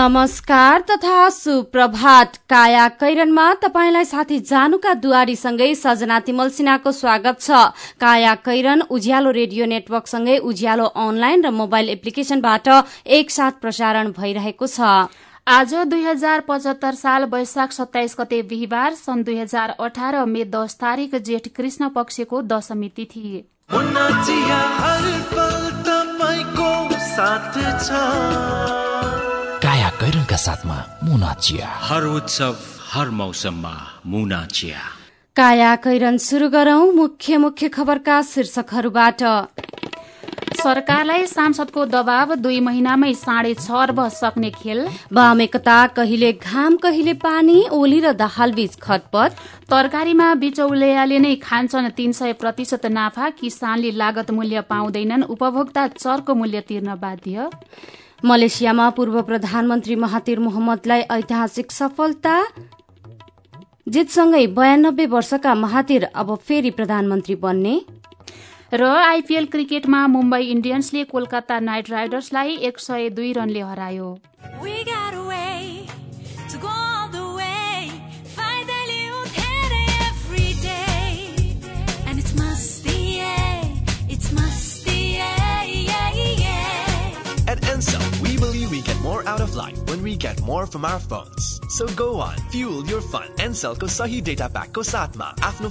नमस्कार तथा सुप्रभात। काया कैरनमा तपाईँलाई साथी जानुका दुवारीसँगै सजना तिमल सिन्हाको स्वागत छ। काया कैरन उज्यालो रेडियो नेटवर्कसँगै उज्यालो अनलाइन र मोबाइल एप्लिकेशनबाट एकसाथ प्रसारण भइरहेको छ। आज दुई हजार पचहत्तर साल वैशाख सत्ताइस गते बिहिबार सन् दुई हजार अठार मे दस तारिक जेठ कृष्ण पक्षको दशमी तिथि। कैरनका साथमा मुना चिया। हर उत्सव हर मौसममा मुना चिया। काया कैरन शुरू गरौं मुख्य मुख्य खबरका शीर्षकहरूबाट। सरकारलाई सांसदको दबाव दुई महिनामै साढे छ अर्ब सक्ने खेल। वाम एकता कहिले घाम कहिले पानी ओली र दाहाल बीच खतपत तरकारीमा बिचौलियाले नै खान्छन् तीन सय प्रतिशत नाफा। किसानले लागत मूल्य पाउँदैनन्। उपभोक्ता चरको मूल्य तिर्न बाध्य। मलेसियामा पूर्व प्रधानमन्त्री महातिर मोहम्मदलाई ऐतिहासिक सफलता जितसँगै बयानब्बे वर्षका महातिर अब फेरि प्रधानमन्त्री बन्ने। र आइपीएल क्रिकेटमा मुम्बई इन्डियन्सले कोलकाता नाइट राइडर्सलाई एक सय दुई रनले हरायो। We get more from our phones. So go on, fuel your fun. Ansel को सही डेटा प्याकको साथमा आफ्नो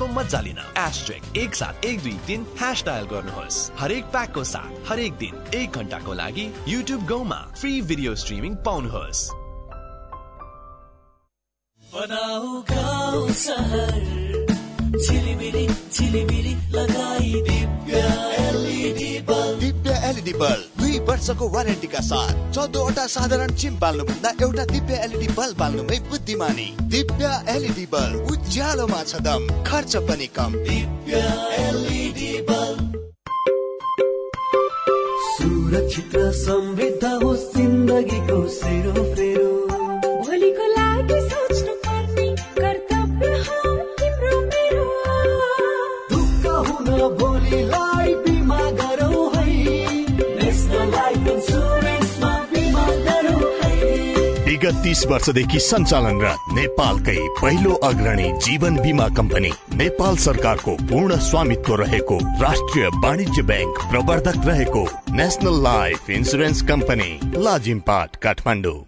कुनै एक सात एक दुई तिन ह्यास डायल गर्नुहोस् हरेक प्याकको साथ हरेक दिन एक घन्टाको लागि युट्युब गाउँमा फ्री भिडियो स्ट्रिमिङ पाउनुहोस् एलइडी बल्ब दुई वर्षको वारेन्टीका साथ चौधवटा साधारण चिम बाल्नुभन्दा एउटा दिव्य एलइडी बल्ब बाल्नुमै बुद्धिमानी। दिव्य एलइडी बल्ब उज्यालोमा छ दम खर्च पनि कम। दिव्य एलइडी बल्ब। सुरक्षित र समृद्ध होस् जिन्दगीको सेरोफेरो विगत तीस वर्षदेखि सञ्चालनरत नेपालकै पहिलो अग्रणी जीवन बिमा कम्पनी नेपाल सरकारको पूर्ण स्वामित्व रहेको राष्ट्रिय वाणिज्य ब्याङ्क प्रवर्धक रहेको national life insurance company Lazimpat Kathmandu.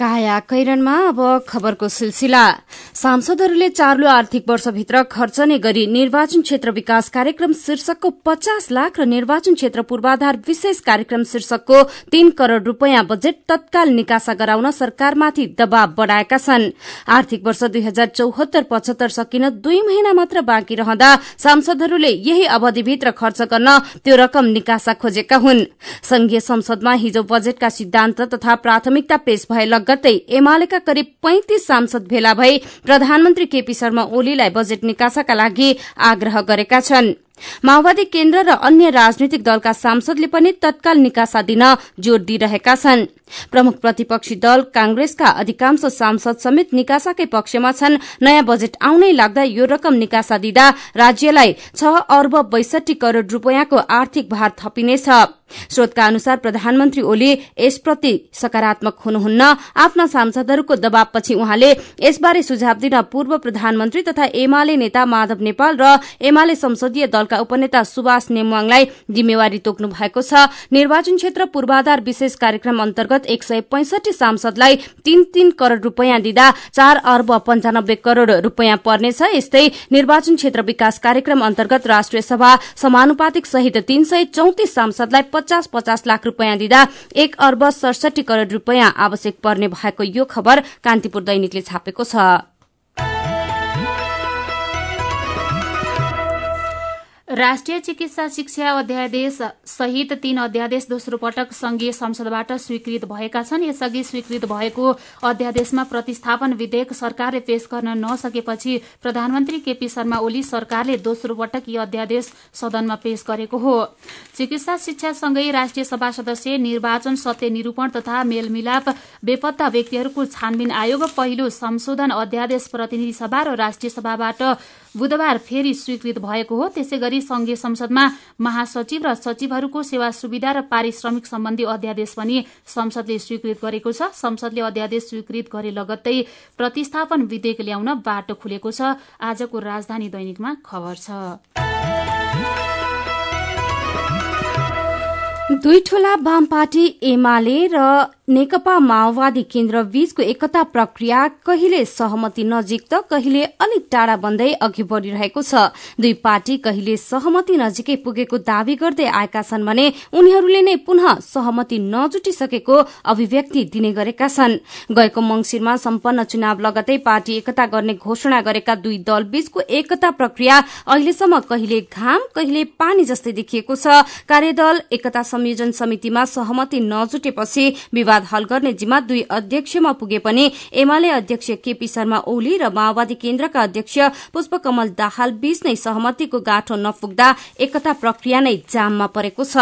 काया कैरनमा अब खबरको सिलसिला। सांसदहरूले चार्लो आर्थिक वर्षभित्र खर्चने गरी निर्वाचन क्षेत्र विकास कार्यक्रम शीर्षकको पचास लाख र निर्वाचन क्षेत्र पूर्वाधार विशेष कार्यक्रम शीर्षकको तीन करोड़ रूपियाँ बजेट तत्काल निकासा गराउन सरकारमाथि दबाव बढ़ाएका छन्। आर्थिक वर्ष दुई हजार चौहत्तर पचहत्तर सकिन दुई महिना मात्र बाँकी रहँदा सांसदहरूले यही अवधिभित्र खर्च गर्न त्यो रकम निकासा खोजेका हुन्। संघीय संसदमा हिजो बजेटका सिद्धान्त तथा प्राथमिकता पेश भए लगत्तै एमालेका करिब पैंतिस सांसद भेला भई प्रधानमन्त्री केपी शर्मा ओलीलाई बजेट निकासाका लागि आग्रह गरेका छन्। माओवादी केन्द्र र अन्य राजनैतिक दलका सांसदले पनि तत्काल निकासा दिन जोड़ दिइरहेका छन्। प्रमुख प्रतिपक्षी दल कांग्रेसका अधिकांश सांसद समेत निकासाकै पक्षमा छन्। नयाँ बजेट आउनै लाग्दा यो रकम निकासा दिँदा राज्यलाई छ अर्ब बैसठी करोड़ रूपियाँको आर्थिक भार थपिनेछ। स्रोतका अनुसार प्रधानमन्त्री ओली यसप्रति सकारात्मक हुनुहुन्न। आफ्ना सांसदहरूको दबावपछि उहाँले यसबारे सुझाव दिन पूर्व प्रधानमन्त्री तथा एमाले नेता माधव नेपाल र एमाले संसदीय दलका उपनेता सुभाष नेमुवाङलाई जिम्मेवारी तोक्नु भएको छ। निर्वाचन क्षेत्र पूर्वाधार विशेष कार्यक्रम अन्तर्गत एक सय पैंसठी सांसदलाई तीन तीन करोड़ रूपियाँ दिँदा चार अर्ब पञ्चानब्बे करोड़ रूपियाँ पर्नेछ। यस्तै निर्वाचन क्षेत्र विकास कार्यक्रम अन्तर्गत राष्ट्रिय सभा समानुपातिक सहित तीन सय चौतिस सांसदलाई पचास पचास लाख रूपियाँ दिँदा एक अर्ब सडसठी करोड़ रूपियाँ आवश्यक पर्ने भएको यो खबर कान्तिपुर दैनिकले छापेको छ। राष्ट्रिय चिकित्सा शिक्षा अध्यादेश सहित तीन अध्यादेश दोस्रो पटक संघीय संसदबाट स्वीकृत भएका छन्। यसअघि स्वीकृत भएको अध्यादेशमा प्रतिस्थापन विधेयक सरकारले पेश गर्न नसकेपछि प्रधानमन्त्री केपी शर्मा ओली सरकारले दोस्रो पटक यी अध्यादेश सदनमा पेश गरेको हो। चिकित्सा शिक्षासँगै राष्ट्रिय सभा सदस्य निर्वाचन सत्य निरूपण तथा मेलमिलाप बेपत्ता व्यक्तिहरूको छानबिन आयोग पहिलो संशोधन अध्यादेश प्रतिनिधि सभा र राष्ट्रिय सभाबाट बुधबार फेरि स्वीकृत भएको हो। त्यसै गरी संघीय संसदमा महासचिव र सचिवहरूको सेवा सुविधा र पारिश्रमिक सम्बन्धी अध्यादेश पनि संसदले स्वीकृत गरेको छ। संसदले अध्यादेश स्वीकृत गरे लगत्तै प्रतिस्थापन विधेयक ल्याउन बाटो खुलेको छ। आजको राजधानी दैनिकमा खबर छ। दुई ठूला वाम पार्टी एमाले र नेकपा माओवादी केन्द्र बीचको एकता प्रक्रिया कहिले सहमति नजिक त कहिले अलिक टाढा बन्दै अघि बढ़िरहेको छ। दुई पार्टी कहिले सहमति नजिकै पुगेको दावी गर्दै आएका छन् भने उनीहरूले नै पुनः सहमति नजुटिसकेको अभिव्यक्ति दिने गरेका छन्। गएको मंगिरमा सम्पन्न चुनाव लगतै पार्टी एकता गर्ने घोषणा गरेका दुई दल बीचको एकता प्रक्रिया अहिलेसम्म कहिले घाम कहिले पानी जस्तै देखिएको छ। कार्यदल एकता संयोजन समितिमा सहमति नजुटेपछि विवाद हल गर्ने जिम्मा दुई अध्यक्षमा पुगे पनि एमाले अध्यक्ष केपी शर्मा ओली र माओवादी केन्द्रका अध्यक्ष पुष्पकमल दाहाल बीच नै सहमतिको गाँठो नपुग्दा एकता प्रक्रिया नै जाममा परेको छ।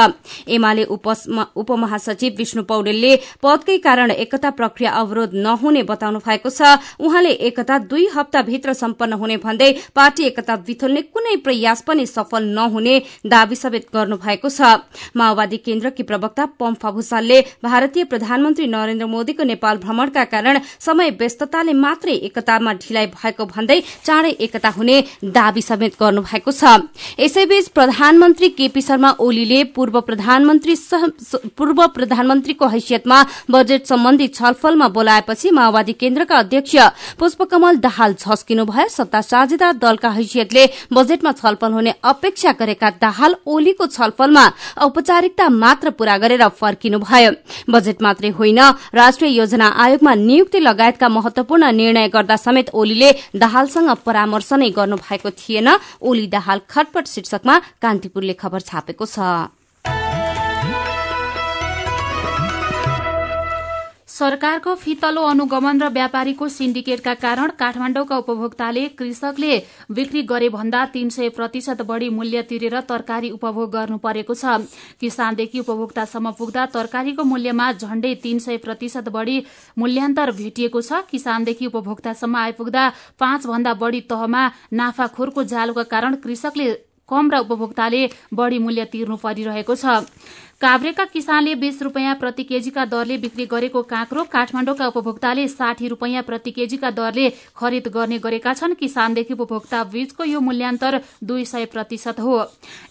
एमाले उपमहासचिव विष्णु पौडेलले पदकै कारण एकता प्रक्रिया अवरोध नहुने बताउनु भएको छ। उहाँले एकता दुई हप्ताभित्र सम्पन्न हुने भन्दै पार्टी एकता विथुल्ने कुनै प्रयास पनि सफल नहुने दावी समेत गर्नु भएको छ। माओवादी केन्द्रकी प्रवक्ता पम्फा भूषालले भारतीय प्रधानमन्त्री नरेन्द्र मोदीको नेपाल भ्रमणका कारण समय व्यस्तताले मात्रै एकतामा ढिलाइ भएको भन्दै चाँडै एकता हुने दावी समेत गर्नु भएको छ। यसैबीच प्रधानमन्त्री केपी शर्मा ओलीले पूर्व प्रधानमन्त्री पूर्व प्रधानमन्त्रीको हैसियतमा बजेट सम्बन्धी छलफलमा बोलाएपछि माओवादी केन्द्रका अध्यक्ष पुष्पकमल दाहाल झस्किनु भयो सत्ता साझेदार दलका हैसियतले बजेटमा छलफल हुने अपेक्षा गरेका दाहाल ओलीको छलफलमा औपचारिकता मात्र पूरा गरेर फर्किनु भयो। बजेट मात्रै होइन राष्ट्रिय योजना आयोगमा नियुक्ति लगायतका महत्वपूर्ण निर्णय गर्दा समेत ओलीले दाहालसँग परामर्श नै गर्नु भएको थिएन। ओली दाहाल खटपट शीर्षकमा कान्तिपुरले खबर छापेको छ। सरकारको फितलो अनुगमन र व्यापारीको सिन्डिकेटका कारण काठमाडौँका उपभोक्ताले कृषकले बिक्री गरे भन्दा तीन सय प्रतिशत बढ़ी मूल्य तिरेर तरकारी उपभोग गर्नु परेको छ। किसानदेखि उपभोक्तासम्म पुग्दा तरकारीको मूल्यमा झण्डै तीन सय प्रतिशत बढ़ी मूल्यान्तर भेटिएको छ। किसानदेखि उपभोक्तासम्म आइपुग्दा पाँच भन्दा बढ़ी तहमा नाफाखोरको जालका कारण कृषकले कम र उपभोक्ताले बढ़ी मूल्य तिर्नु परिरहेको छ। काभ्रेका किसानले बीस रूपियाँ प्रति केजीका दरले बिक्री गरेको काँक्रो काठमाडौँका उपभोक्ताले साठी रूपियाँ प्रति केजीका दरले खरिद गर्ने गरेका छन्। किसानदेखि उपभोक्ता बीचको यो मूल्यान्तर दुई सय प्रतिशत हो।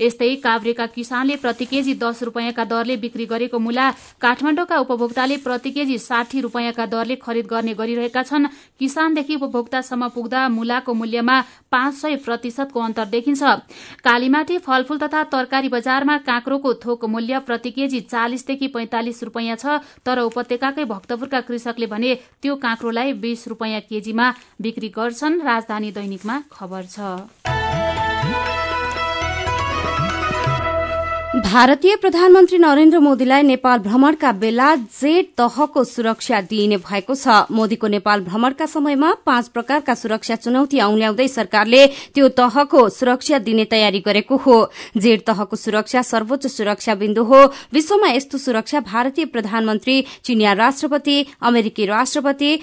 यस्तै काभ्रेका किसानले प्रति केजी दस रूपियाँका दरले बिक्री गरेको मूला काठमाडौँका उपभोक्ताले प्रति केजी साठी रूपियाँका दरले खरिद गर्ने गरिरहेका छन्। किसानदेखि उपभोक्तासम्म पुग्दा मूलाको मूल्यमा पाँच सय प्रतिशतको अन्तर देखिन्छ। कालीमाटी फलफूल तथा तरकारी बजारमा काँक्रोको थोक मूल्य प्रति केजी चालिसदेखि पैंतालिस रूपियाँ छ तर उपत्यकाकै भक्तपुरका कृषकले भने त्यो काँक्रोलाई बीस रूपियाँ केजीमा बिक्री गर्छन् राजधानी दैनिकमा खबर छ। भारतीय प्रधानमन्त्री नरेन्द्र मोदीलाई नेपाल भ्रमणका बेला जेड तहको सुरक्षा दिइने भएको छ। मोदीको नेपाल भ्रमणका समयमा पाँच प्रकारका सुरक्षा चुनौती औल्याउँदै सरकारले त्यो तहको सुरक्षा दिने तयारी गरेको हो। जेड तहको सुरक्षा सर्वोच्च सुरक्षा बिन्दु हो। विश्वमा यस्तो सुरक्षा भारतीय प्रधानमन्त्री चिनिया राष्ट्रपति अमेरिकी राष्ट्रपति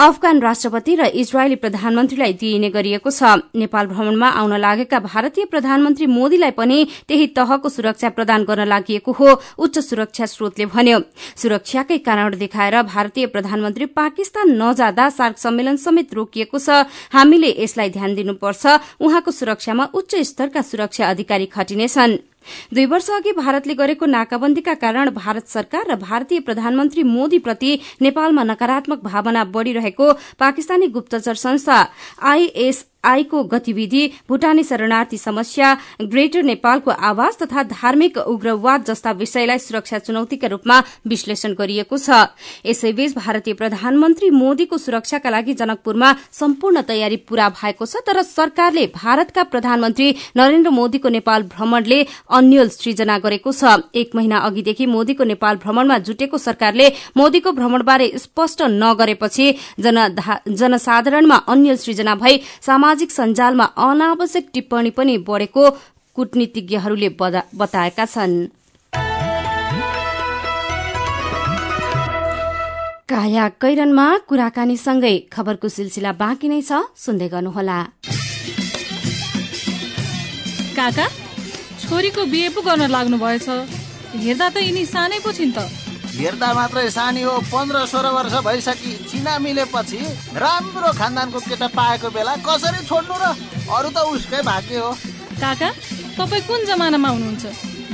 अफगान राष्ट्रपति र इजरायली प्रधानमन्त्रीलाई दिइने गरिएको छ। नेपाल भ्रमणमा आउन लागेका भारतीय प्रधानमन्त्री मोदीलाई पनि त्यही तहको सुरक्षा प्रदान गर्न लागि हो उच्च सुरक्षा स्रोतले भन्यो। सुरक्षाकै कारण देखाएर भारतीय प्रधानमन्त्री पाकिस्तान नजाँदा सार्क सम्मेलन समेत रोकिएको छ। हामीले यसलाई ध्यान दिनुपर्छ उहाँको सुरक्षामा उच्च स्तरका सुरक्षा अधिकारी खटिनेछन्। दुई वर्ष अघि भारतले गरेको नाकाबन्दीका कारण भारत सरकार र भारतीय प्रधानमन्त्री मोदीप्रति नेपालमा नकारात्मक भावना बढ़िरहेको पाकिस्तानी गुप्तचर संस्था आईएस आएको गतिविधि भूटानी शरणार्थी समस्या ग्रेटर नेपालको आवास तथा धार्मिक उग्रवाद जस्ता विषयलाई सुरक्षा चुनौतीका रूपमा विश्लेषण गरिएको छ। यसैबीच भारतीय प्रधानमन्त्री मोदीको सुरक्षाका लागि जनकपुरमा सम्पूर्ण तयारी पूरा भएको छ तर सरकारले भारतका प्रधानमन्त्री नरेन्द्र मोदीको नेपाल भ्रमणले अन्यल सृजना गरेको छ। एक महिना अघिदेखि मोदीको नेपाल भ्रमणमा जुटेको सरकारले मोदीको भ्रमणबारे स्पष्ट नगरेपछि जनसाधारणमा अन्यल सृजना भई सामाजिक सञ्जालमा अनावश्यक टिप्पणी पनि बढ़ेको कूटनीतिज्ञहरूले बताएका छन्। काया कैरनमा कुराकानीसँगै खबरको सिलसिला बाँकी नै छ सुन्दै गर्नुहोला। काका छोरीको बिहे पो गर्न लाग्नु भएछ हेर्दा त यिनी सानै पो छिन् त। हेर्दा मात्रै सानी हो पन्ध्र सोह्र वर्ष भइसकि चिना मिलेपछि राम्रो खानदानको केटा पाएको बेला कसरी छोड्नु र अरू त उसकै भाग्य हो। काका तपाईँ कुन जमानामा हुनुहुन्छ?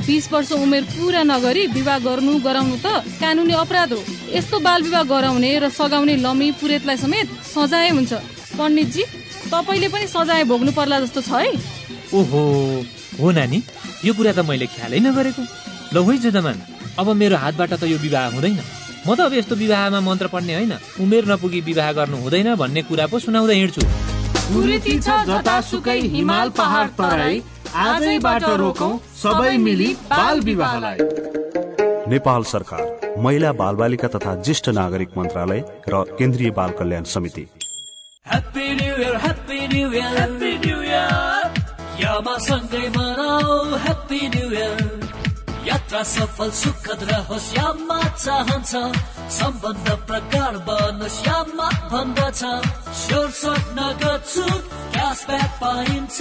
बिस वर्ष उमेर पुरा नगरी विवाह गर्नु गराउनु त कानुनी अपराध हो। यस्तो बाल विवाह गराउने र सघाउने लमी पुरेतलाई समेत सजाय हुन्छ। पण्डितजी तपाईँले पनि सजाय भोग्नु पर्ला जस्तो छ है। ओहो हो नानी यो कुरा त मैले ख्यालै नगरेको। ल है जुदमान अब मेरो हातबाट त यो विवाह हुँदैन। म त अब यस्तो विवाहमा मन्त्र पढ्ने होइन। उमेर नपुगी विवाह गर्नु हुँदैन भन्ने कुरा पो सुनाउँदै हिँड्छु। हिमाल पहाड तराई आजैबाट रोकौं सबै मिली बाल विवाहलाई। नेपाल सरकार महिला बाल बालिका तथा ज्येष्ठ नागरिक मन्त्रालय र केन्द्रीय बाल कल्याण समिति। न्यु यात्रा सफल सुखद रहोस् यामा चाहन्छ। सम्बन्ध प्रकार बनोस् यामा भन्दछ। स्योर सर्ट नगद छुट क्यासब्याक पाइन्छ।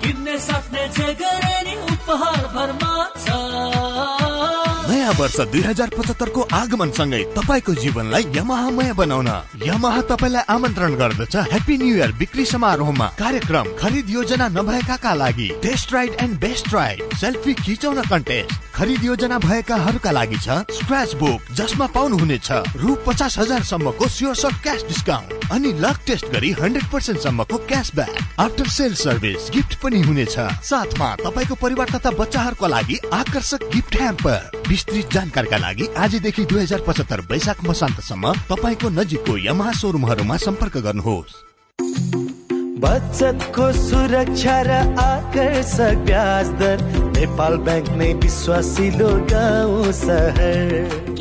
किन्ने सक्ने जे गरे नि उपहार भरमा छ। नयाँ वर्ष दुई हजार पचहत्तरको आगमनसँगै तपाईँको जीवनलाई यमाहामय बनाउन। यमाहा तपाईँलाई आमन्त्रण गर्दछ। ह्याप्पी न्यु इयर बिक्री समारोहमा कार्यक्रम खरिद योजना नभएकाका लागि। Test ride and best ride selfie खिचाउन कन्टेस्ट खरिद योजना भएकाहरूका लागि छ। स्क्रच बुक जसमा पाउनुहुनेछ। रु पचास हजार सम्मको स्योर सर्ट क्यास डिस्काउन्ट अनि लक टेस्ट गरी हन्ड्रेड पर्सेन्ट सम्मको cashback after sale service gift पनि हुनेछ। साथमा तपाईँको परिवार तथा बच्चाहरूको लागि आकर्षक गिफ्ट ह्याम्पर विस्तृत जानकारीका लागि आजदेखि दुई हजार पचहत्तर वैशाख मसान्तसम्म तपाईँको नजिकको यमहा सोरुमहरूमा सम्पर्क गर्नुहोस्। बचतको सुरक्षा र आकर्षक ब्याज दर नेपाल ब्याङ्क नै विश्वासिलो गाउँ सहर।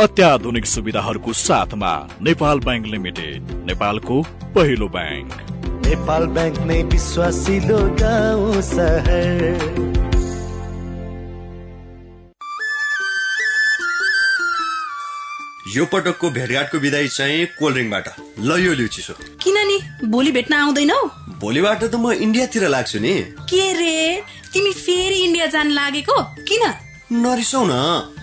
अत्याधुनिक सुविधाहरूको साथमा नेपाल ब्याङ्क लिमिटेड नेपालको पहिलो ब्याङ्क। नेपाल ब्याङ्क नै विश्वासिलो गाउँ सहर। यो पटकको भेटघाटको विदाई चाहिँ कोल्ड ड्रिङ्कबाट। ल यो लिउ चिसो। किन नि? भोलि भेट्न आउँदैनौ? भोलिबाट त म इन्डियातिर लाग्छु नि। के रे? तिमी फेरि इन्डिया जान लागेको? किन? नरिसाउ न।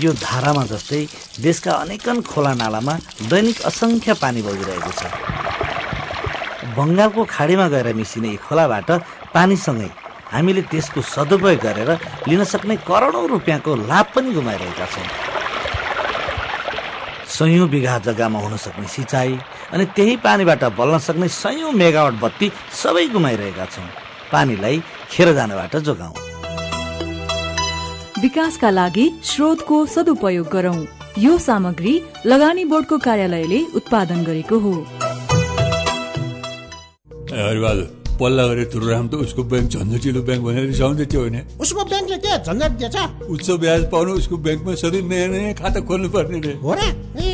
यो धारामा जस्तै देशका अनेकन खोला नालामा दैनिक असङ्ख्य पानी बगिरहेको छ। बङ्गालको खाडीमा गएर मिसिने खोलाबाट पानीसँगै हामीले त्यसको सदुपयोग गरेर लिन सक्ने करोडौँ रुपियाँको लाभ पनि गुमाइरहेका छौँ। सयौँ बिघा जग्गामा हुन सक्ने सिँचाइ अनि त्यही पानीबाट बल्न सक्ने सयौँ मेगावट बत्ती सबै गुमाइरहेका छौँ। पानीलाई खेर जानबाट जोगाउँ। विकासका लागि स्रोतको सदुपयोग गरौं। यो सामग्री लगानी बोर्डको कार्यालयले उत्पादन गरेको हो। पल्ला गरेर तुरुराम त उसको ब्याङ्क झन्झटिलो ब्याङ्क भनेर रिसाउँदै थियो भने उसको ब्याङ्कले के झन्झट दिएछ। उच्च ब्याज पाउनु उसको ब्याङ्कमा सधैँ नयाँ नयाँ खाता खोल्नु पर्ने रे। हो र ए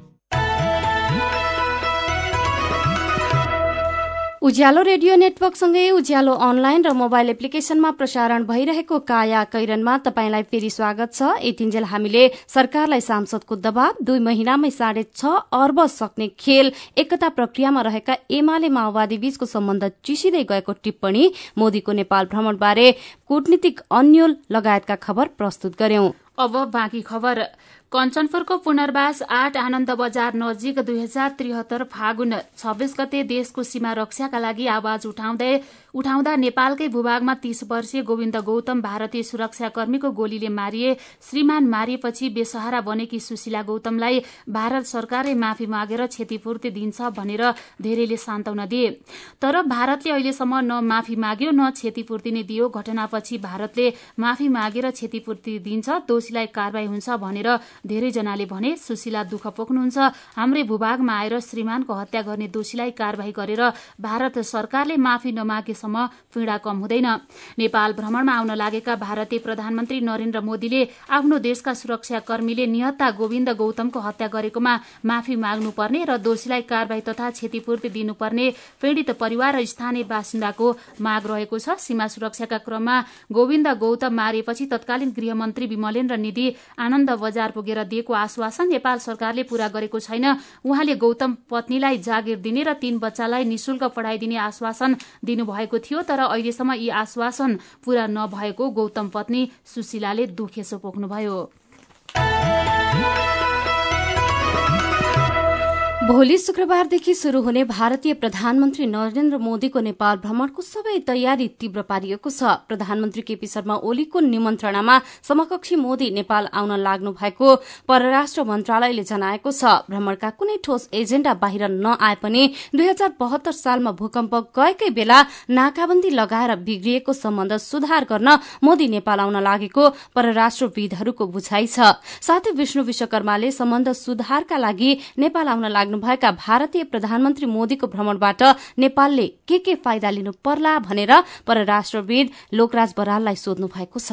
उज्यालो रेडियो नेटवर्कसँगै उज्यालो अनलाइन र मोबाइल एप्लिकेशनमा प्रसारण भइरहेको काया कैरनमा तपाईँलाई फेरि स्वागत छ। यतिन्जेल हामीले सरकारलाई सांसदको दबाव दुई महिनामै साढे छ अर्ब सक्ने खेल एकता प्रक्रियामा रहेका एमाले माओवादी बीचको सम्बन्ध चिसिँदै गएको टिप्पणी मोदीको नेपाल भ्रमणबारे कूटनीतिक अन्यल लगायतका खबर प्रस्तुत गर्यौं। अब बाँकी खबर। कञ्चनपुरको पुनर्वास आठ आनन्द बजार नजिक दुई हजार त्रिहत्तर फागुन छब्बीस गते देशको सीमा रक्षाका लागि आवाज उठाउँदै उठाउँदा नेपालकै भूभागमा तीस वर्षीय गोविन्द गौतम भारतीय सुरक्षाकर्मीको गोलीले मारिए। श्रीमान मारिएपछि बेसहारा बनेकी सुशीला गौतमलाई भारत सरकारले माफी मागेर क्षतिपूर्ति दिन्छ भनेर धेरैले सान्त्वना दिए। तर भारतले अहिलेसम्म न माफी माग्यो न क्षतिपूर्ति नै दियो। घटनापछि भारतले माफी मागेर क्षतिपूर्ति दिन्छ दोषीलाई कारवाही हुन्छ भनेर धेरैजनाले भने। सुशीला दुःख पोख्नुहुन्छ। हाम्रै भूभागमा आएर श्रीमानको हत्या गर्ने दोषीलाई कारवाही गरेर भारत सरकारले माफी नमागेसम्म पीड़ा कम हुँदैन। नेपाल भ्रमणमा आउन लागेका भारतीय प्रधानमन्त्री नरेन्द्र मोदीले आफ्नो देशका सुरक्षाकर्मीले निहत्ता गोविन्द गौतमको हत्या गरेकोमा माफी माग्नुपर्ने र दोषीलाई कारवाही तथा क्षतिपूर्ति दिनुपर्ने पीड़ित परिवार र स्थानीय बासिन्दाको माग रहेको छ। सीमा सुरक्षाका क्रममा गोविन्द गौतम मारिएपछि तत्कालीन गृहमन्त्री विमलेन्द्र निधि आनन्द बजार पुगे पुगेर दिएको आश्वासन नेपाल सरकारले पूरा गरेको छैन। उहाँले गौतम पत्नीलाई जागिर दिने र तीन बच्चालाई निशुल्क पढ़ाइदिने आश्वासन दिनुभएको थियो तर अहिलेसम्म यी आश्वासन पूरा नभएको गौतम पत्नी सुशीलाले दुखेसो पोख्नुभयो। भोलि शुक्रबारदेखि शुरू हुने भारतीय प्रधानमन्त्री नरेन्द्र मोदीको नेपाल भ्रमणको सबै तयारी तीव्र पारिएको छ। प्रधानमन्त्री केपी शर्मा ओलीको निमन्त्रणामा समकक्षी मोदी नेपाल आउन लाग्नु भएको परराष्ट्र मन्त्रालयले जनाएको छ। भ्रमणका कुनै ठोस एजेण्डा बाहिर नआए पनि दुई हजार बहत्तर सालमा भूकम्प गएकै बेला नाकाबन्दी लगाएर बिग्रिएको सम्बन्ध सुधार गर्न मोदी नेपाल आउन लागेको परराष्ट्रविदहरूको बुझाइ छ। साथै विष्णु विश्वकर्माले सम्बन्ध सुधारका लागि नेपाल आउन लाग्नु भएका भारतीय प्रधानमन्त्री मोदीको भ्रमणबाट नेपालले के के फाइदा लिनु पर्ला भनेर परराष्ट्रविद लोकराज बराललाई सोध्नु भएको छ।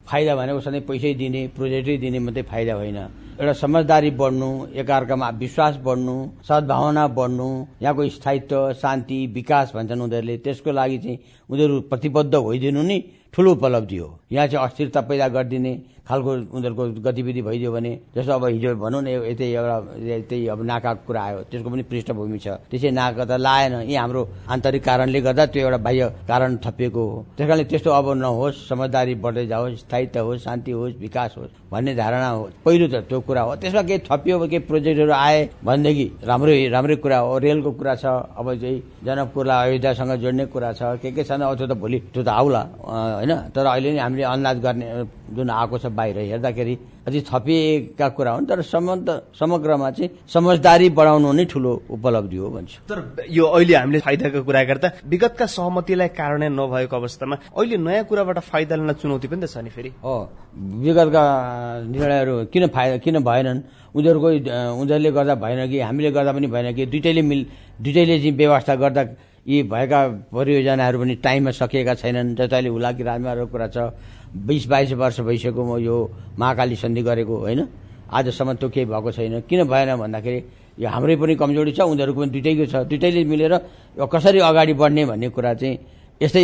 फाइदा भनेको सधैँ पैसै दिने प्रोजेक्टै दिने मात्रै फाइदा होइन। एउटा समझदारी बढ्नु एकअर्कामा विश्वास बढ्नु सद्भावना बढ्नु यहाँको स्थायित्व शान्ति विकास भन्छन् उनीहरूले त्यसको लागि चाहिँ उनीहरू प्रतिबद्ध भइदिनु नि ठुलो उपलब्धि हो। यहाँ चाहिँ अस्थिरता पैदा गरिदिने खालको उनीहरूको गतिविधि भइदियो भने जस्तो अब हिजो भनौँ न यतै एउटा यतै अब नाकाको कुरा आयो त्यसको पनि पृष्ठभूमि छ। त्यसै नाका त लाएन। यी हाम्रो आन्तरिक कारणले गर्दा त्यो एउटा बाह्य कारण थपिएको हो। त्यस कारणले त्यस्तो अब नहोस् समझदारी बढ्दै जाओस् स्थायित्व होस् शान्ति होस् विकास होस् भन्ने धारणा हो। पहिलो त त्यो कुरा हो। त्यसमा केही थपियो केही प्रोजेक्टहरू आए भनेदेखि राम्रै राम्रै कुरा हो। रेलको कुरा छ अब चाहिँ जनकपुरलाई अयोध्यासँग जोड्ने कुरा छ। के के छन्? त्यो त भोलि त्यो त आउला होइन? तर अहिले नि हामीले अन्दाज गर्ने जुन आएको छ बाहिर हेर्दाखेरि अझै थपिएका कुरा हुन् तर सम्बन्ध समग्रमा चाहिँ समझदारी बढाउनु नै ठुलो उपलब्धि हो भन्छु। तर यो अहिले हामीले फाइदाको कुरा गर्दा विगतका सहमतिलाई कार्यान्वयन नभएको अवस्थामा अहिले नयाँ कुराबाट फाइदा लिन चुनौती पनि त छ नि फेरि। हो विगतका निर्णयहरू किन फाइदा किन भएनन्? उनीहरूको उनीहरूले गर्दा भएन कि हामीले गर्दा पनि भएन कि? दुइटैले मिल दुइटैले चाहिँ व्यवस्था गर्दा यी भएका परियोजनाहरू पनि टाइममा सकिएका छैनन् जस्तै अहिले हुलाकी राजमार्गको कुरा छ बिस बाइस वर्ष भइसक्यो म यो महाकाली सन्धि गरेको होइन? आजसम्म त्यो केही भएको छैन। किन भएन भन्दाखेरि यो हाम्रै पनि कमजोरी छ उनीहरूको पनि दुइटैको छ। दुइटैले मिलेर यो कसरी अगाडि बढ्ने भन्ने कुरा चाहिँ यस्तै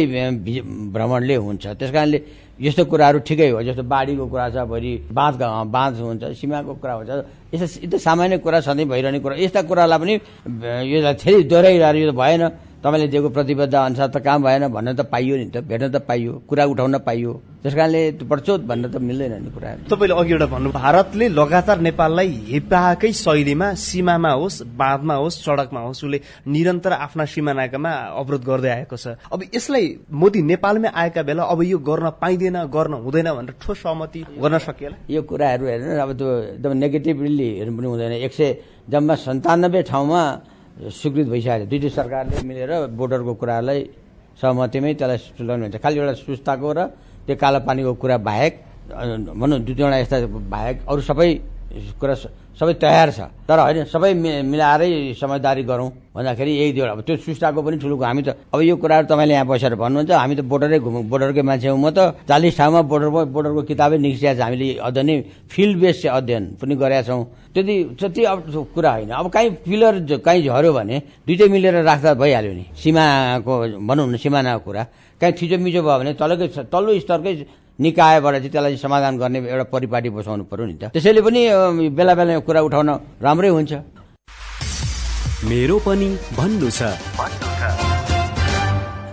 भ्रमणले हुन्छ। त्यस कारणले यस्तो कुराहरू ठिकै हो। जस्तो बाढीको कुरा छ भोलि बाँध बाँध हुन्छ सीमाको कुरा हुन्छ। यस्तो यस्तो सामान्य कुरा सधैँ भइरहने कुरा। यस्ता कुरालाई पनि यो धेरै दोहोऱ्याइरहेर यो भएन। तपाईँले दिएको प्रतिबद्ध अनुसार त काम भएन भन्न त पाइयो नि त भेट्न त पाइयो कुरा उठाउन पाइयो। त्यस कारणले बढचोत भन्न त मिल्दैन नि कुरा। तपाईँले अघि एउटा भन्नु भारतले लगातार नेपाललाई हेपाकै शैलीमा सीमामा होस् बाँधमा होस् सड़कमा होस् उसले निरन्तर आफ्ना सिमानाकामा अवरोध गर्दै आएको छ। अब यसलाई मोदी नेपालमै आएका बेला अब यो गर्न पाइँदैन गर्न हुँदैन भनेर ठोस सहमति गर्न सकिएला यो कुराहरू हेर्नु अब त्यो एकदम नेगेटिभली हेर्नु पनि हुँदैन। एक सय जम्मा सन्तानब्बे ठाउँमा स्वीकृत भइसकेको दुइटै सरकारले मिलेर बोर्डरको कुरालाई सहमतिमै त्यसलाई तुल्याउनु हुन्छ। खालि एउटा सुस्ताको र त्यो कालो पानीको कुरा बाहेक भनौँ दुई तिनवटा यस्ता बाहेक अरू सबै कुरा सबै तयार छ। तर होइन सबै मिलाएरै समझदारी गरौँ भन्दाखेरि यही दुईवटा। अब त्यो सुस्ताको पनि ठुलो हामी त अब यो कुराहरू तपाईँले यहाँ बसेर भन्नुहुन्छ हामी त बोर्डरै घुम बोर्डरकै मान्छे हौँ। म त चालिस ठाउँमा बोर्डरमा बोर्डरको किताबै निस्किएको छ। हामीले अध्ययन फिल्ड बेस अध्ययन पनि गरेका छौँ। त्यति त्यति अब कुरा होइन। अब काहीँ पिलर काहीँ झऱ्यो भने दुइटै मिलेर राख्दा भइहाल्यो नि। सीमाको भनौँ न सिमानाको कुरा। काहीँ थिचो मिचो भयो भने तलकै तल्लो स्तरकै निकायबाट चाहिँ त्यसलाई समाधान गर्ने एउटा परिपाटी बसाउनु पर्यो नि त। त्यसैले पनि बेला बेला यो कुरा उठाउन राम्रै हुन्छ। मेरो पनि भन्नु छ।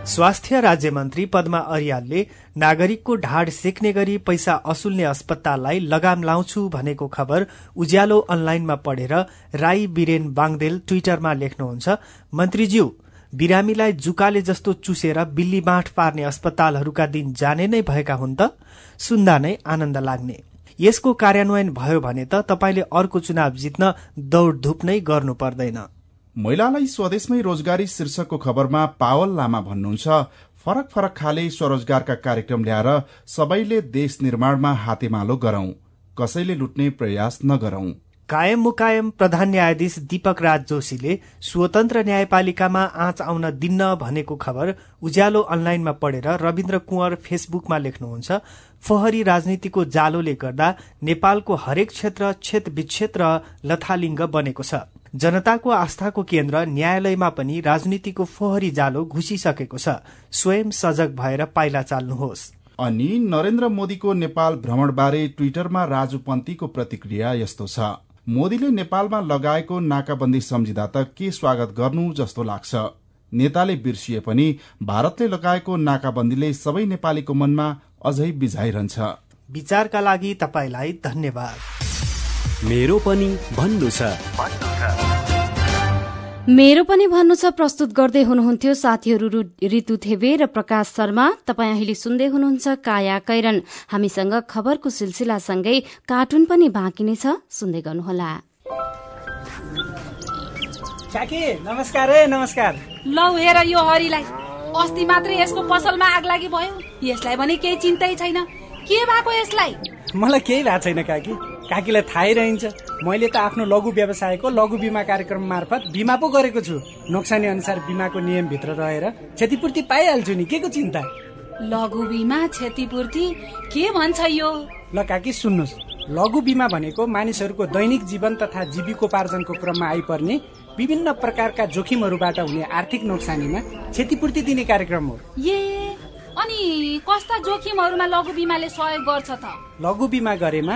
स्वास्थ्य राज्य मन्त्री पद्मा अर्यालले नागरिकको ढाड सेक्ने गरी पैसा असुल्ने अस्पताललाई लगाम लाउँछु भनेको खबर उज्यालो अनलाइनमा पढेर राई बिरेन बाङदेल ट्विटरमा लेख्नुहुन्छ। मन्त्रीज्यू बिरामीलाई जुकाले जस्तो चुसेर बिल्ली बाँठ पार्ने अस्पतालहरूका दिन जाने नै भएका हुन् त सुन्दा नै आनन्द लाग्ने। यसको कार्यान्वयन भयो भने त तपाईँले अर्को चुनाव जित्न दौडधुप नै गर्नु पर्दैन महिलालाई स्वदेशमै रोजगारी शीर्षकको खबरमा पावल लामा भन्नुहुन्छ। फरक फरक खाले स्वरोजगारका कार्यक्रम ल्याएर सबैले देश निर्माणमा हातेमालो गरौं। कसैले लुट्ने प्रयास नगरौं। कायम मुकायम प्रधान न्यायाधीश दीपक राज जोशीले स्वतन्त्र न्यायपालिकामा आँच आउन दिन्न भनेको खबर उज्यालो अनलाइनमा पढेर रविन्द्र कुँवर फेसबुकमा लेख्नुहुन्छ। फोहरी राजनीतिको जालोले गर्दा नेपालको हरेक क्षेत्र क्षेत विक्षेत्र लथालिङ्ग बनेको छ। जनताको आस्थाको केन्द्र न्यायालयमा पनि राजनीतिको फोहरी जालो घुसिसकेको छ। स्वयं सजग भएर पाइला चाल्नुहोस्। अनि नरेन्द्र मोदीको नेपाल भ्रमणबारे ट्विटरमा राजु पन्तीको प्रतिक्रिया यस्तो छ। मोदीले नेपालमा लगाएको नाकाबन्दी सम्झिँदा त के स्वागत गर्नु जस्तो लाग्छ? नेताले बिर्सिए पनि भारतले लगाएको नाकाबन्दीले सबै नेपालीको मनमा अझै बिझाइरहन्छ। विचारका लागि तपाईँलाई धन्यवाद। मेरो पनि भन्नु छ। मेरो पनि भन्नु छ प्रस्तुत गर्दै हुनुहुन्थ्यो साथीहरू ऋतु थेबे र प्रकाश शर्मा। तपाईँ अहिले सुन्दै हुनुहुन्छ काया कैरन। हामीसँग खबरको सिलसिलासँगै कार्टुन पनि बाँकी नै छ। सुन्दै गर्नुहोला। काकी नमस्कार है नमस्कार। लौ हेर यो हरिलाई। अस्ति मात्रै यसको पसलमा आग लागि भयो। यसलाई भने केही चिन्तै छैन। के भएको यसलाई? मलाई केही भएको छैन काकी। काकीलाई थाहै रहन्छ। मैले त आफ्नो लघु व्यवसायको लघु बिमा कार्यक्रम मार्फत बिमा पो गरेको छु। नोक्सानी अनुसार बिमाको नियमभित्र रहेर क्षतिपूर्ति पाइहाल्छु नि। के को चिन्ता? लघु बिमा क्षतिपूर्ति? के भन्छ यो? ल काकी सुन्नुहोस्। लघु बिमा भनेको मानिसहरूको दैनिक जीवन तथा जीविकोपार्जनको क्रममा आइपर्ने विभिन्न प्रकारका जोखिमहरूबाट हुने आर्थिक नोक्सानीमा क्षतिपूर्ति दिने कार्यक्रम हो। ए अनि कस्ता जोखिमहरूमा लघु बिमाले सहयोग गर्छ त? लघु बिमा गरेमा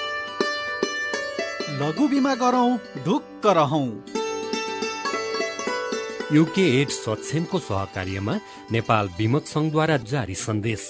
लघु बिमा गरौँ ढुक्क रहौं। युके एड सक्षमको सहकार्यमा नेपाल विमक संघद्वारा जारी सन्देश।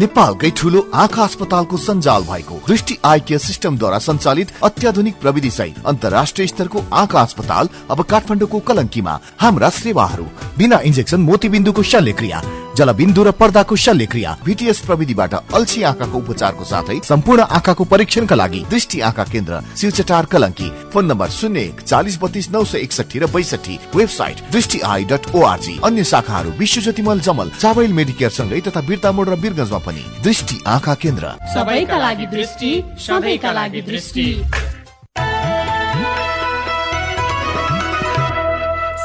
नेपालकै ठूलो आँखा अस्पतालको सञ्जाल भएको दृष्टि आई केयर सिस्टमद्वारा सञ्चालित अत्याधुनिक प्रविधि सहित अन्तर्राष्ट्रिय स्तरको आँखा अस्पताल अब काठमाडौँको कलङ्कीमा। हाम्रा सेवाहरू। बिना इन्जेक्सन मोतीबिन्दुको शल्यक्रिया जलबिन्दु र पर्दाको शल्यक्रिया भिटिएस प्रविधिबाट अल्छी आँखाको उपचारको साथै सम्पूर्ण आँखाको परीक्षणका लागि दृष्टि आँखा केन्द्र सिलचटार कलङ्की। फोन नम्बर शून्य एक चालिस बत्तीस नौ सय एकसठी र बैसठी वेबसाइट दृष्टि आई डट ओआरजी अन्य शाखाहरू विश्व ज्योतिमल जमल चावल मेडिकेयर सँगै तथा बिर्ता मोड र बिरगंजमा पनि दृष्टि आँखा केन्द्र। सबैका लागि दृष्टि सधैँका लागि दृष्टि।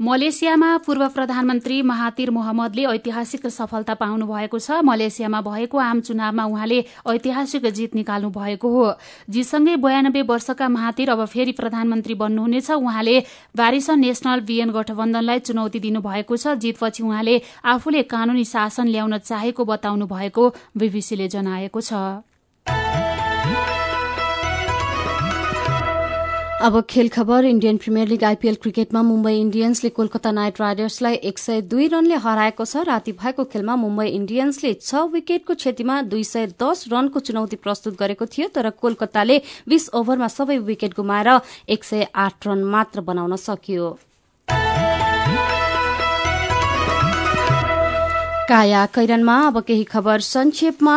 मलेसियामा पूर्व प्रधानमन्त्री महातिर मोहम्मदले ऐतिहासिक सफलता पाउनु भएको छ। मलेसियामा भएको आम चुनावमा उहाँले ऐतिहासिक जित निकाल्नु भएको हो। जितसँगै बयानब्बे वर्षका महातिर अब फेरि प्रधानमन्त्री बन्नुहुनेछ। उहाँले बारिसन नेशनल बिएन गठबन्धनलाई चुनौती दिनुभएको छ। जितपछि उहाँले आफूले कानूनी शासन ल्याउन चाहेको बताउनु भएको बीबीसीले जनाएको छ। अब खेल खबर इण्डियन प्रिमियर लीग आइपीएल क्रिकेटमा मुम्बई इण्डियन्सले कोलकाता नाइट राइडर्सलाई एक सय दुई रनले हराएको छ। राति भएको खेलमा मुम्बई इण्डियन्सले छ विकेटको क्षतिमा दुई सय दस रनको चुनौती प्रस्तुत गरेको थियो तर कोलकाताले बीस ओभरमा सबै विकेट गुमाएर एक सय आठ रन मात्र बनाउन सक्यो। काया कैरनमा अब केही खबर संक्षेपमा।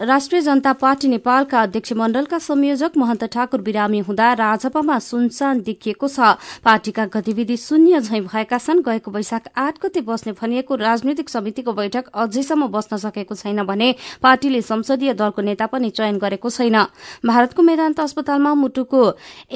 राष्ट्रिय जनता पार्टी नेपालका अध्यक्ष मण्डलका संयोजक महन्त ठाकुर बिरामी हुँदा राजपामा सुनसान देखिएको छ। पार्टीका गतिविधि शून्य झैं भएका छन्। गएको वैशाख आठ गते बस्ने भनिएको राजनैतिक समितिको बैठक अझैसम्म बस्न सकेको छैन भने पार्टीले संसदीय दलको नेता पनि चयन गरेको छैन। भारतको मेदान्त अस्पतालमा मुटुको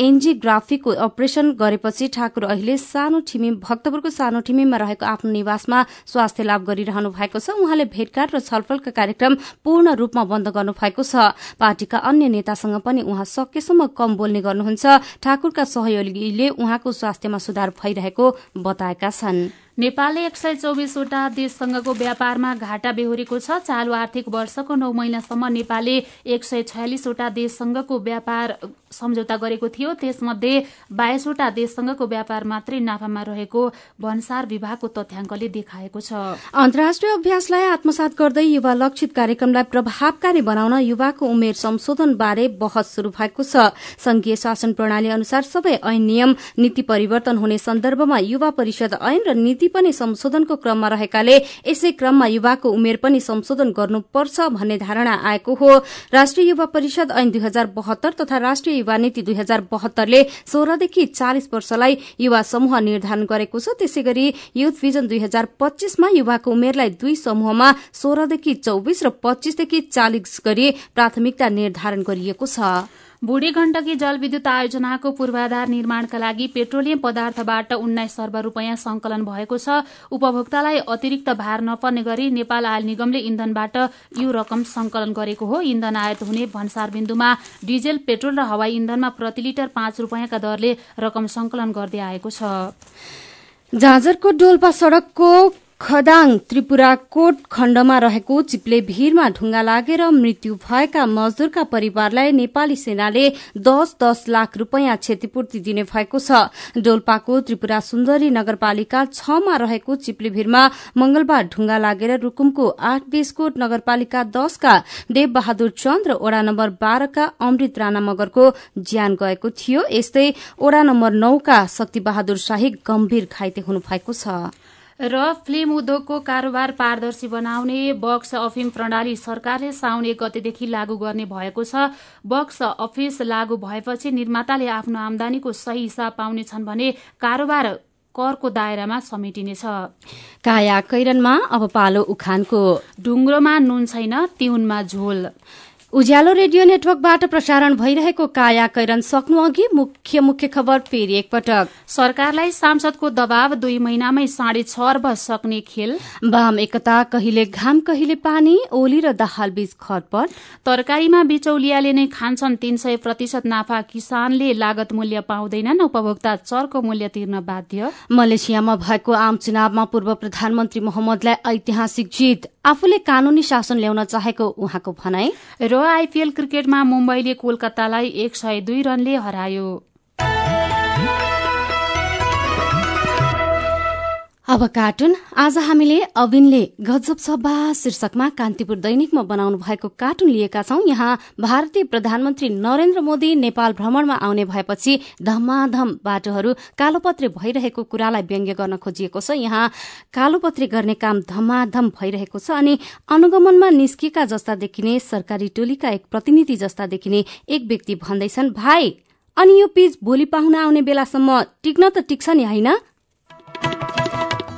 एन्जिग्राफीको अपरेशन गरेपछि ठाकुर अहिले सानो ठिमी भक्तपुरको सानो ठिमीमा रहेको आफ्नो निवासमा स्वास्थ्य लाभ गरिरहनु भएको भएको छ। उहाँले भेटघाट र छलफलका कार्यक्रम पूर्ण रूपमा बन्द गर्नु भएको छ। पार्टीका अन्य नेतासँग पनि उहाँ सकेसम्म कम बोल्ने गर्नुहुन्छ। ठाकुरका सहयोगीले उहाँको स्वास्थ्यमा सुधार भइरहेको बताएका छन्। नेपालले एक सय चौबिसवटा देशसँगको व्यापारमा घाटा बेहोरेको छ। चालु आर्थिक वर्षको नौ महिनासम्म नेपालले एक सय छयालिसवटा देशसँगको व्यापार सम्झौता गरेको थियो। त्यसमध्ये बाइसवटा देशसँगको व्यापार मात्रै नाफामा रहेको भन्सार विभागको तथ्याङ्कले देखाएको छ। अन्तर्राष्ट्रिय अभ्यासलाई आत्मसात गर्दै युवा लक्षित कार्यक्रमलाई प्रभावकारी बनाउन युवाको उमेर संशोधन बारे बहस शुरू भएको छ। संघीय शासन प्रणाली अनुसार सबै ऐन नियम नीति परिवर्तन हुने सन्दर्भमा युवा परिषद ऐन र नीति नीति पनि संशोधनको क्रममा रहेकाले यसै क्रममा युवाको उमेर पनि संशोधन गर्नुपर्छ भन्ने धारणा आएको हो। राष्ट्रिय युवा परिषद ऐन दुई हजार बहत्तर तथा राष्ट्रिय युवा नीति दुई हजार बहत्तरले सोह्रदेखि चालिस वर्षलाई युवा समूह निर्धारण गरेको छ। त्यसै गरी युथ भिजन दुई हजार पच्चीसमा युवाको उमेरलाई दुई समूहमा सोह्रदेखि चौबिस र पच्चीसदेखि चालिस गरी प्राथमिकता निर्धारण गरिएको छ। बुढी गण्डकी जलविद्युत आयोजनाको पूर्वाधार निर्माणका लागि पेट्रोलियम पदार्थबाट उन्नाइस अर्ब रूपियाँ संकलन भएको छ। उपभोक्तालाई अतिरिक्त भार नपर्ने गरी नेपाल आयल निगमले इन्धनबाट यो रकम संकलन गरेको हो। इन्धन आयात हुने भन्सार बिन्दुमा डिजेल पेट्रोल र हवाई इन्धनमा प्रति लिटर पाँच रूपियाँका दरले रकम संकलन गर्दै आएको छ। झाँझरको डोल्पा सड़कको खदाङ त्रिपुराकोट खण्डमा रहेको चिप्ले भीरमा ढुङ्गा लागेर मृत्यु भएका मजदूरका परिवारलाई नेपाली सेनाले दस दस लाख रूपियाँ क्षतिपूर्ति दिने भएको छ। डोल्पाको त्रिपुरा सुन्दरी नगरपालिका छमा रहेको चिप्ले भीरमा मंगलबार ढुङ्गा लागेर रूकुमको आठ बिसकोट नगरपालिका दसका देव बहादुर चन्द र ओडा नम्बर बाह्रका अमृत राणा मगरको ज्यान गएको थियो। यस्तै ओडा नम्बर नौका शक्ति बहादुर शाही गम्भीर घाइते हुनुभएको छ। र फिल्म उद्योगको कारोबार पारदर्शी बनाउने बक्स अफिम प्रणाली सरकारले साउन गतेदेखि लागू गर्ने भएको छ। बक्स अफिस लागू भएपछि निर्माताले आफ्नो आमदानीको सही हिसाब पाउनेछन् भने कारोबार करको दायरामा समेटिनेछ। काया कैरनमा अब पालो उखानको। ढुङ्ग्रोमा नुन छैन तिउनमा झोल। उज्यालो रेडियो नेटवर्कबाट प्रसारण भइरहेको काया कैरन सक्नु अघि मुख्य मुख्य खबर फेरि एकपटक। सरकारलाई सांसदको दबाव दुई महिनामै साढे छ अर्ब सक्ने खेल। वाम एकता कहिले घाम कहिले पानी ओली र दाहाल बीच खटपट। तरकारीमा बिचौलियाले नै खान्छन् तीन सय प्रतिशत नाफा किसानले लागत मूल्य पाउँदैनन् उपभोक्ता चरको मूल्य तिर्न बाध्य। मलेसियामा भएको आम चुनावमा पूर्व प्रधानमन्त्री मोहम्मदलाई ऐतिहासिक जित आफूले कानूनी शासन ल्याउन चाहेको उहाँको भनाई। र आइपीएल क्रिकेटमा मुम्बईले कोलकातालाई एक सय दुई रनले हरायो। अब कार्टुन। आज हामीले अविनले गजब सभा शीर्षकमा कान्तिपुर दैनिकमा बनाउनु भएको कार्टुन लिएका छौं। यहाँ भारतीय प्रधानमन्त्री नरेन्द्र मोदी नेपाल भ्रमणमा आउने भएपछि धमाधम बाटोहरू कालोपत्रे भइरहेको कुरालाई व्यङ्ग्य गर्न खोजिएको छ। यहाँ कालोपत्रे गर्ने काम धमाधम भइरहेको छ अनि अनुगमनमा निस्किएका जस्ता देखिने सरकारी टोलीका एक प्रतिनिधि जस्ता देखिने एक व्यक्ति भन्दैछन् भाइ अनि यो पिच भोलि पाहुना आउने बेलासम्म टिक्न त टिक्छ नि होइन?